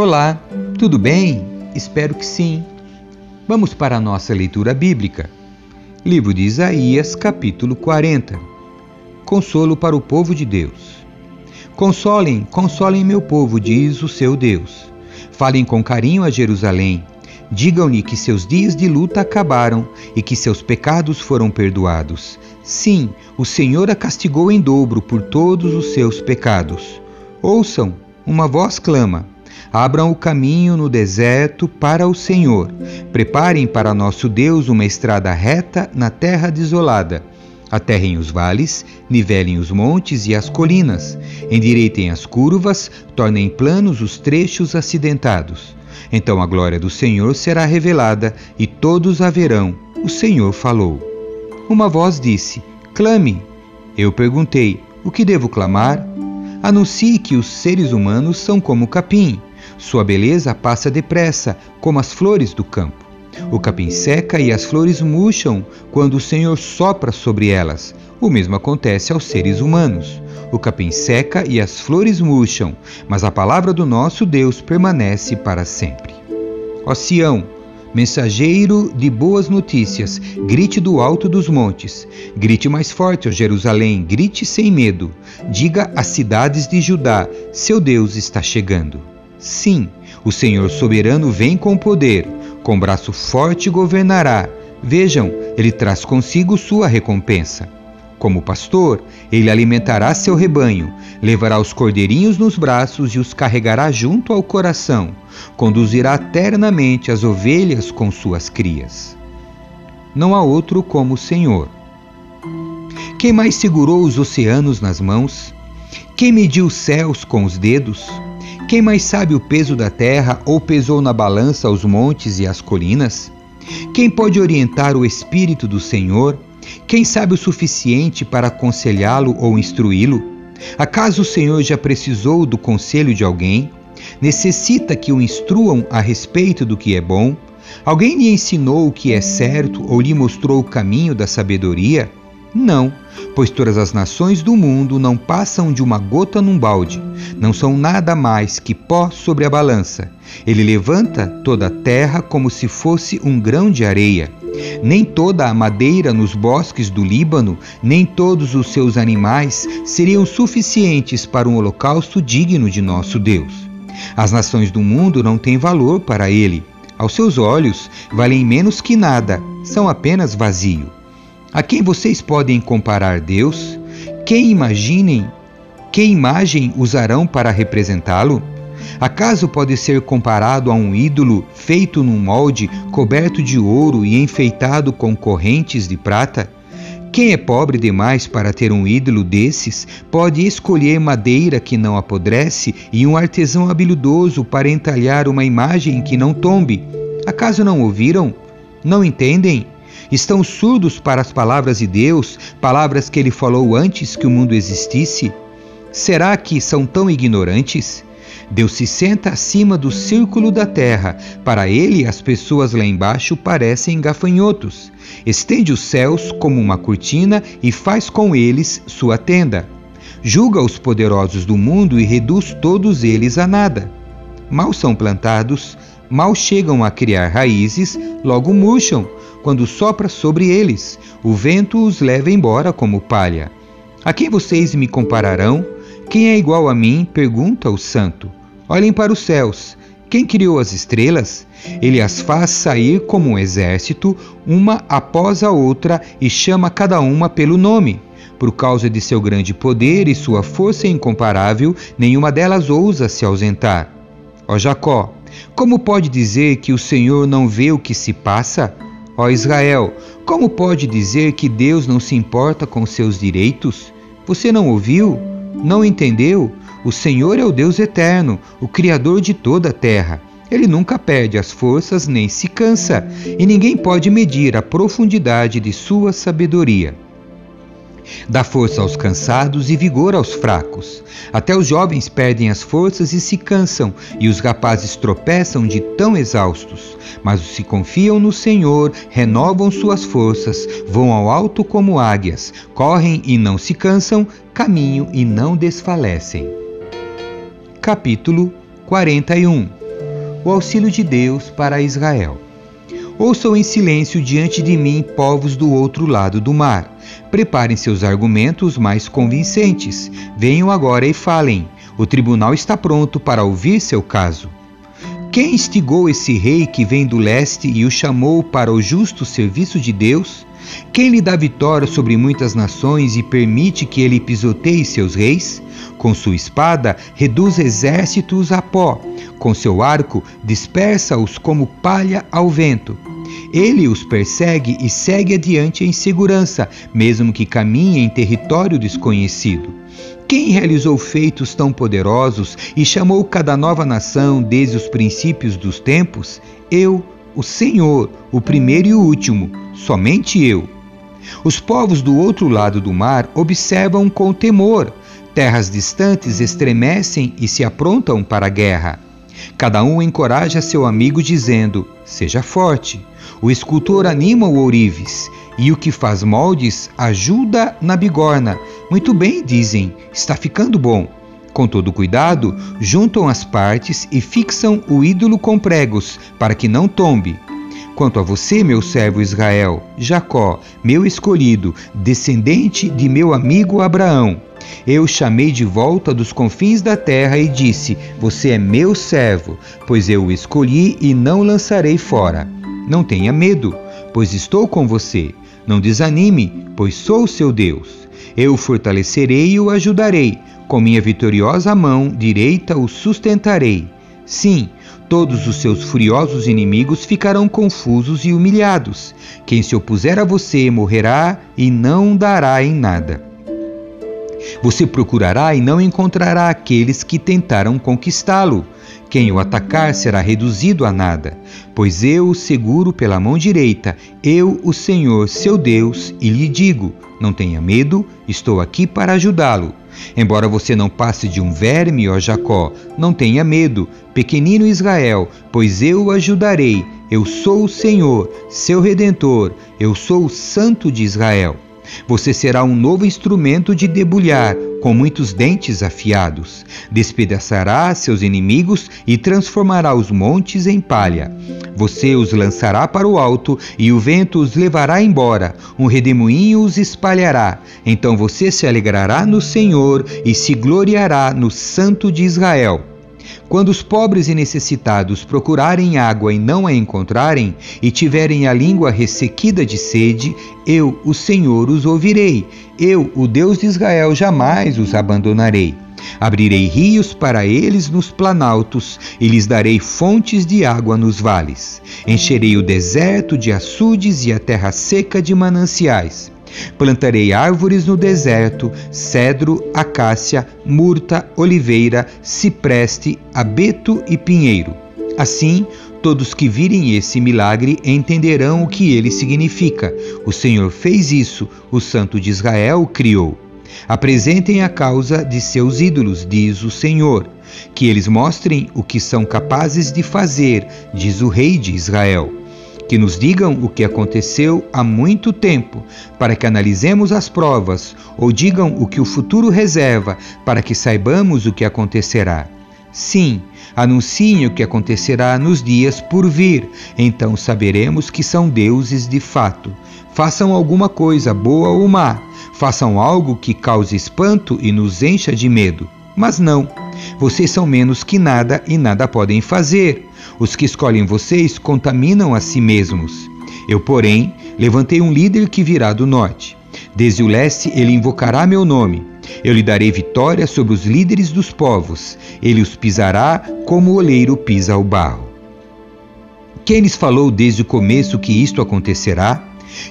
Olá, tudo bem? Espero que sim. Vamos para a nossa leitura bíblica. Livro de Isaías, capítulo 40. Consolo para o povo de Deus. Consolem, consolem meu povo, diz o seu Deus. Falem com carinho a Jerusalém. Digam-lhe que seus dias de luta acabaram e que seus pecados foram perdoados. Sim, o Senhor a castigou em dobro por todos os seus pecados. Ouçam, uma voz clama Abram o caminho no deserto para o Senhor. Preparem para nosso Deus uma estrada reta na terra desolada. Aterrem os vales, nivelem os montes e as colinas, endireitem as curvas, tornem planos os trechos acidentados. Então a glória do Senhor será revelada e todos a verão. O Senhor falou. Uma voz disse: Clame. Eu perguntei: O que devo clamar? Anuncie que os seres humanos são como capim. Sua beleza passa depressa, como as flores do campo. O capim seca e as flores murcham quando o Senhor sopra sobre elas. O mesmo acontece aos seres humanos. O capim seca e as flores murcham, mas a palavra do nosso Deus permanece para sempre. Ó Sião, mensageiro de boas notícias, grite do alto dos montes. Grite mais forte, ó Jerusalém, grite sem medo. Diga às cidades de Judá: seu Deus está chegando. Sim, o Senhor soberano vem com poder, com braço forte governará. Vejam, ele traz consigo sua recompensa. Como pastor, ele alimentará seu rebanho, levará os cordeirinhos nos braços e os carregará junto ao coração, conduzirá eternamente as ovelhas com suas crias. Não há outro como o Senhor. Quem mais segurou os oceanos nas mãos? Quem mediu os céus com os dedos? Quem mais sabe o peso da terra ou pesou na balança os montes e as colinas? Quem pode orientar o Espírito do Senhor? Quem sabe o suficiente para aconselhá-lo ou instruí-lo? Acaso o Senhor já precisou do conselho de alguém? Necessita que o instruam a respeito do que é bom? Alguém lhe ensinou o que é certo ou lhe mostrou o caminho da sabedoria? Não, pois todas as nações do mundo não passam de uma gota num balde, não são nada mais que pó sobre a balança. Ele levanta toda a terra como se fosse um grão de areia. Nem toda a madeira nos bosques do Líbano, nem todos os seus animais seriam suficientes para um holocausto digno de nosso Deus. As nações do mundo não têm valor para ele. Aos seus olhos, valem menos que nada, são apenas vazio. A quem vocês podem comparar Deus? Quem imaginem? Que imagem usarão para representá-lo? Acaso pode ser comparado a um ídolo feito num molde coberto de ouro e enfeitado com correntes de prata? Quem é pobre demais para ter um ídolo desses pode escolher madeira que não apodrece e um artesão habilidoso para entalhar uma imagem que não tombe. Acaso não ouviram? Não entendem? Estão surdos para as palavras de Deus, palavras que ele falou antes que o mundo existisse? Será que são tão ignorantes? Deus se senta acima do círculo da terra. Para ele, as pessoas lá embaixo parecem gafanhotos. Estende os céus como uma cortina e faz com eles sua tenda. Julga os poderosos do mundo e reduz todos eles a nada. Mal são plantados, mal chegam a criar raízes, logo murcham quando sopra sobre eles, o vento os leva embora como palha. A quem vocês me compararão? Quem é igual a mim? pergunta o santo. Olhem para os céus. Quem criou as estrelas? Ele as faz sair como um exército, uma após a outra, e chama cada uma pelo nome. Por causa de seu grande poder e sua força incomparável, nenhuma delas ousa se ausentar. Ó Jacó, como pode dizer que o Senhor não vê o que se passa? Ó Israel, como pode dizer que Deus não se importa com seus direitos? Você não ouviu? Não entendeu? O Senhor é o Deus eterno, o Criador de toda a terra. Ele nunca perde as forças nem se cansa, e ninguém pode medir a profundidade de sua sabedoria. Dá força aos cansados e vigor aos fracos. Até os jovens perdem as forças e se cansam, e os rapazes tropeçam de tão exaustos. Mas os que confiam no Senhor renovam suas forças, vão ao alto como águias, correm e não se cansam, caminham e não desfalecem. Capítulo 41 O auxílio de Deus para Israel. Ouçam em silêncio diante de mim, povos do outro lado do mar. Preparem seus argumentos mais convincentes. Venham agora e falem. O tribunal está pronto para ouvir seu caso. Quem instigou esse rei que vem do leste e o chamou para o justo serviço de Deus? Quem lhe dá vitória sobre muitas nações e permite que ele pisoteie seus reis? Com sua espada, reduz exércitos a pó. Com seu arco, dispersa-os como palha ao vento. Ele os persegue e segue adiante em segurança, mesmo que caminhe em território desconhecido. Quem realizou feitos tão poderosos e chamou cada nova nação desde os princípios dos tempos? Eu, o Senhor, o primeiro e o último, somente eu. Os povos do outro lado do mar observam com temor. Terras distantes estremecem e se aprontam para a guerra. Cada um encoraja seu amigo dizendo: Seja forte. O escultor anima o ourives, e o que faz moldes ajuda na bigorna. Muito bem, dizem, está ficando bom. Com todo cuidado, juntam as partes e fixam o ídolo com pregos, para que não tombe. Quanto a você, meu servo Israel, Jacó, meu escolhido, descendente de meu amigo Abraão, eu chamei de volta dos confins da terra e disse: Você é meu servo, pois eu o escolhi e não lançarei fora. Não tenha medo, pois estou com você. Não desanime, pois sou seu Deus. Eu o fortalecerei e o ajudarei. Com minha vitoriosa mão direita o sustentarei. Sim, todos os seus furiosos inimigos ficarão confusos e humilhados. Quem se opuser a você morrerá e não dará em nada. Você procurará e não encontrará aqueles que tentaram conquistá-lo. Quem o atacar será reduzido a nada, pois eu o seguro pela mão direita, eu, o Senhor, seu Deus, e lhe digo: não tenha medo, estou aqui para ajudá-lo. Embora você não passe de um verme, ó Jacó, não tenha medo, pequenino Israel, pois eu o ajudarei. Eu sou o Senhor, seu redentor, eu sou o Santo de Israel. Você será um novo instrumento de debulhar, com muitos dentes afiados. Despedaçará seus inimigos e transformará os montes em palha. Você os lançará para o alto e o vento os levará embora. Um redemoinho os espalhará. Então você se alegrará no Senhor e se gloriará no Santo de Israel. Quando os pobres e necessitados procurarem água e não a encontrarem, e tiverem a língua ressequida de sede, eu, o Senhor, os ouvirei. Eu, o Deus de Israel, jamais os abandonarei. Abrirei rios para eles nos planaltos e lhes darei fontes de água nos vales. Encherei o deserto de açudes e a terra seca de mananciais. Plantarei árvores no deserto: cedro, acácia, murta, oliveira, cipreste, abeto e pinheiro. Assim, todos que virem esse milagre entenderão o que ele significa. O Senhor fez isso, o Santo de Israel criou. Apresentem a causa de seus ídolos, diz o Senhor. Que eles mostrem o que são capazes de fazer, diz o Rei de Israel que nos digam o que aconteceu há muito tempo, para que analisemos as provas, ou digam o que o futuro reserva, para que saibamos o que acontecerá. Sim, anunciem o que acontecerá nos dias por vir, então saberemos que são deuses de fato. Façam alguma coisa, boa ou má, façam algo que cause espanto e nos encha de medo. Mas não, vocês são menos que nada e nada podem fazer. Os que escolhem vocês contaminam a si mesmos. Eu, porém, levantei um líder que virá do norte. Desde o leste ele invocará meu nome. Eu lhe darei vitória sobre os líderes dos povos. Ele os pisará como o oleiro pisa o barro. Quem lhes falou desde o começo que isto acontecerá?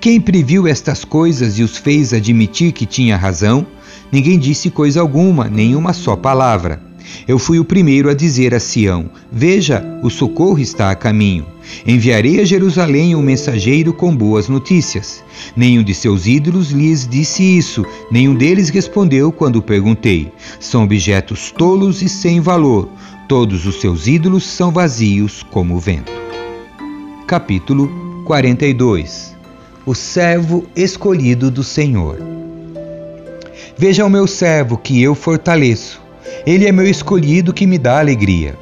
Quem previu estas coisas e os fez admitir que tinha razão? Ninguém disse coisa alguma, nem uma só palavra. Eu fui o primeiro a dizer a Sião: Veja, o socorro está a caminho. Enviarei a Jerusalém um mensageiro com boas notícias. Nenhum de seus ídolos lhes disse isso, nenhum deles respondeu quando perguntei. São objetos tolos e sem valor. Todos os seus ídolos são vazios como o vento. Capítulo 42 O servo escolhido do Senhor. Veja o meu servo que eu fortaleço. Ele é meu escolhido que me dá alegria.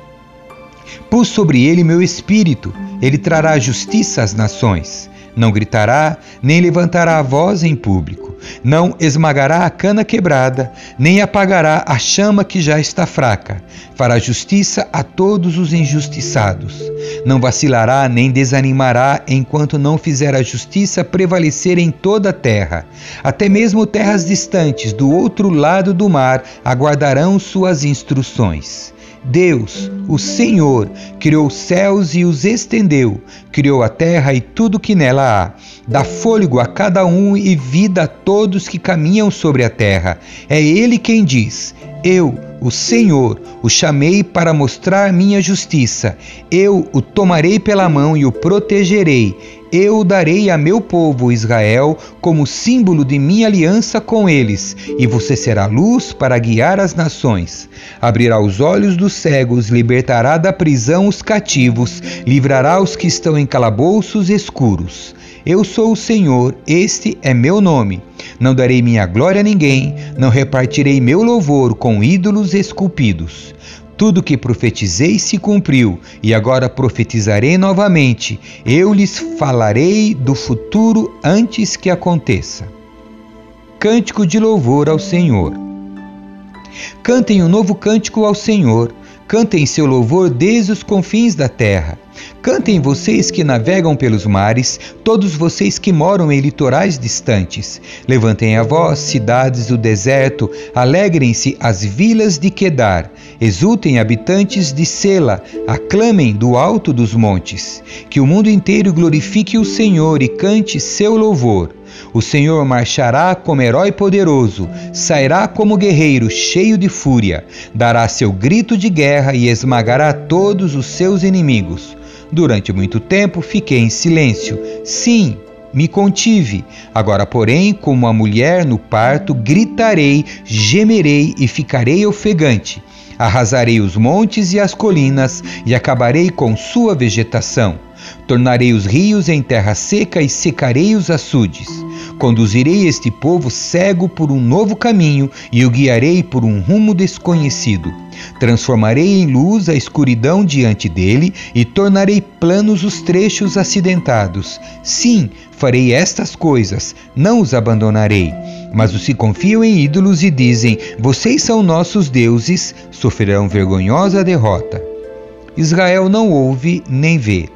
Pus sobre ele meu espírito, ele trará justiça às nações. Não gritará, nem levantará a voz em público. Não esmagará a cana quebrada, nem apagará a chama que já está fraca. Fará justiça a todos os injustiçados. Não vacilará nem desanimará enquanto não fizer a justiça prevalecer em toda a terra. Até mesmo terras distantes, do outro lado do mar, aguardarão suas instruções. Deus, o Senhor, criou os céus e os estendeu, criou a terra e tudo que nela há. Dá fôlego a cada um e vida a todos que caminham sobre a terra. É Ele quem diz: Eu, o Senhor, o chamei para mostrar minha justiça. Eu o tomarei pela mão e o protegerei. Eu o darei a meu povo Israel como símbolo de minha aliança com eles, e você será luz para guiar as nações. Abrirá os olhos dos cegos, libertará da prisão os cativos, livrará os que estão em calabouços escuros. Eu sou o Senhor, este é meu nome. Não darei minha glória a ninguém, não repartirei meu louvor com ídolos esculpidos. Tudo que profetizei se cumpriu, e agora profetizarei novamente. Eu lhes falarei do futuro antes que aconteça. Cântico de louvor ao Senhor. Cantem um novo cântico ao Senhor. Cantem seu louvor desde os confins da terra. Cantem vocês que navegam pelos mares, todos vocês que moram em litorais distantes. Levantem a voz, cidades do deserto, alegrem-se as vilas de Quedar. Exultem, habitantes de Sela, aclamem do alto dos montes. Que o mundo inteiro glorifique o Senhor e cante seu louvor. O Senhor marchará como herói poderoso, sairá como guerreiro cheio de fúria, dará seu grito de guerra e esmagará todos os seus inimigos. Durante muito tempo fiquei em silêncio. Sim, me contive. Agora, porém, como a mulher no parto, gritarei, gemerei e ficarei ofegante. Arrasarei os montes e as colinas e acabarei com sua vegetação. Tornarei os rios em terra seca e secarei os açudes. Conduzirei este povo cego por um novo caminho e o guiarei por um rumo desconhecido. Transformarei em luz a escuridão diante dele e tornarei planos os trechos acidentados. Sim, farei estas coisas, não os abandonarei. Mas os que confiam em ídolos e dizem: Vocês são nossos deuses, sofrerão vergonhosa derrota. Israel não ouve nem vê.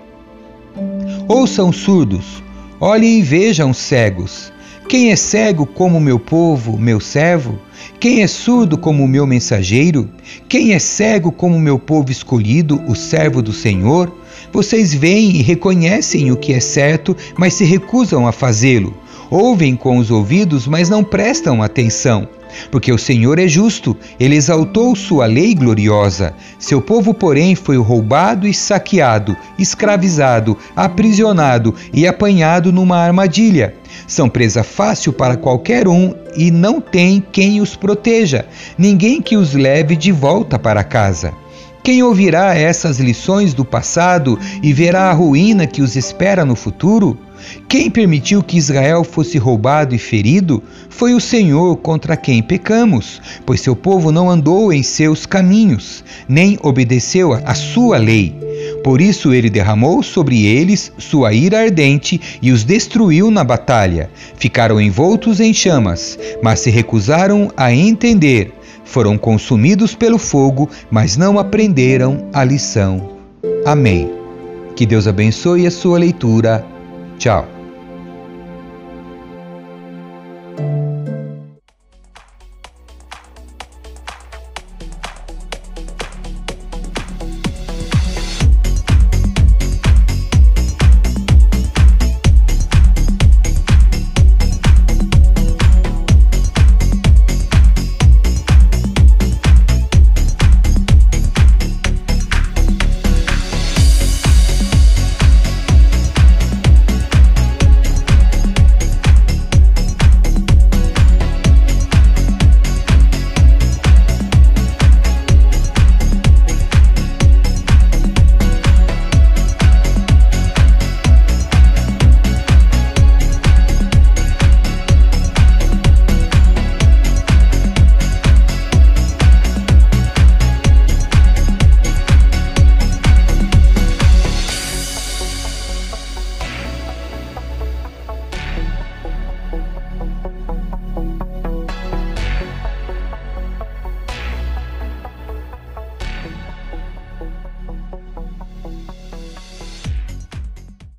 Ouçam surdos, olhem e vejam cegos. Quem é cego como meu povo, meu servo? Quem é surdo como meu mensageiro? Quem é cego como meu povo escolhido, o servo do Senhor? Vocês veem e reconhecem o que é certo, mas se recusam a fazê-lo. Ouvem com os ouvidos, mas não prestam atenção. Porque o Senhor é justo, ele exaltou sua lei gloriosa. Seu povo, porém, foi roubado e saqueado, escravizado, aprisionado e apanhado numa armadilha. São presa fácil para qualquer um e não tem quem os proteja, ninguém que os leve de volta para casa. Quem ouvirá essas lições do passado e verá a ruína que os espera no futuro? Quem permitiu que Israel fosse roubado e ferido foi o Senhor contra quem pecamos, pois seu povo não andou em seus caminhos, nem obedeceu a sua lei. Por isso ele derramou sobre eles sua ira ardente e os destruiu na batalha. Ficaram envoltos em chamas, mas se recusaram a entender. Foram consumidos pelo fogo, mas não aprenderam a lição. Amém. Que Deus abençoe a sua leitura. Tchau.